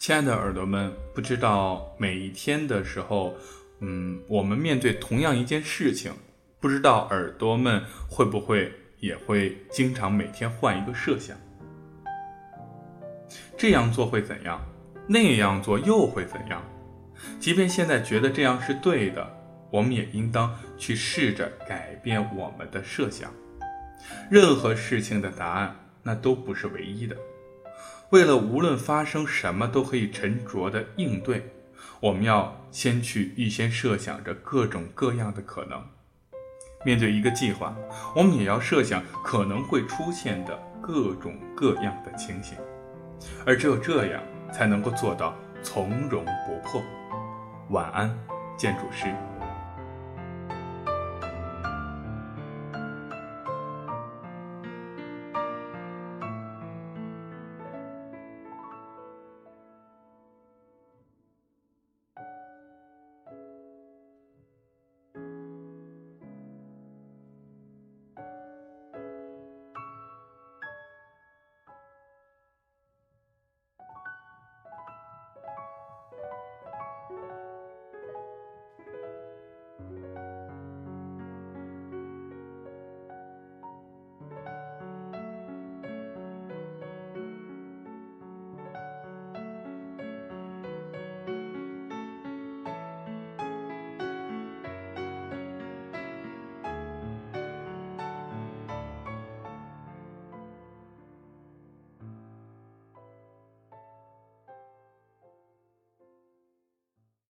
亲爱的耳朵们，不知道每一天的时候，嗯，我们面对同样一件事情，不知道耳朵们会不会也会经常每天换一个设想？这样做会怎样？那样做又会怎样？即便现在觉得这样是对的，我们也应当去试着改变我们的设想。任何事情的答案，那都不是唯一的。为了无论发生什么都可以沉着的应对，我们要先去预先设想着各种各样的可能。面对一个计划，我们也要设想可能会出现的各种各样的情形，而只有这样，才能够做到从容不迫。晚安，建筑师。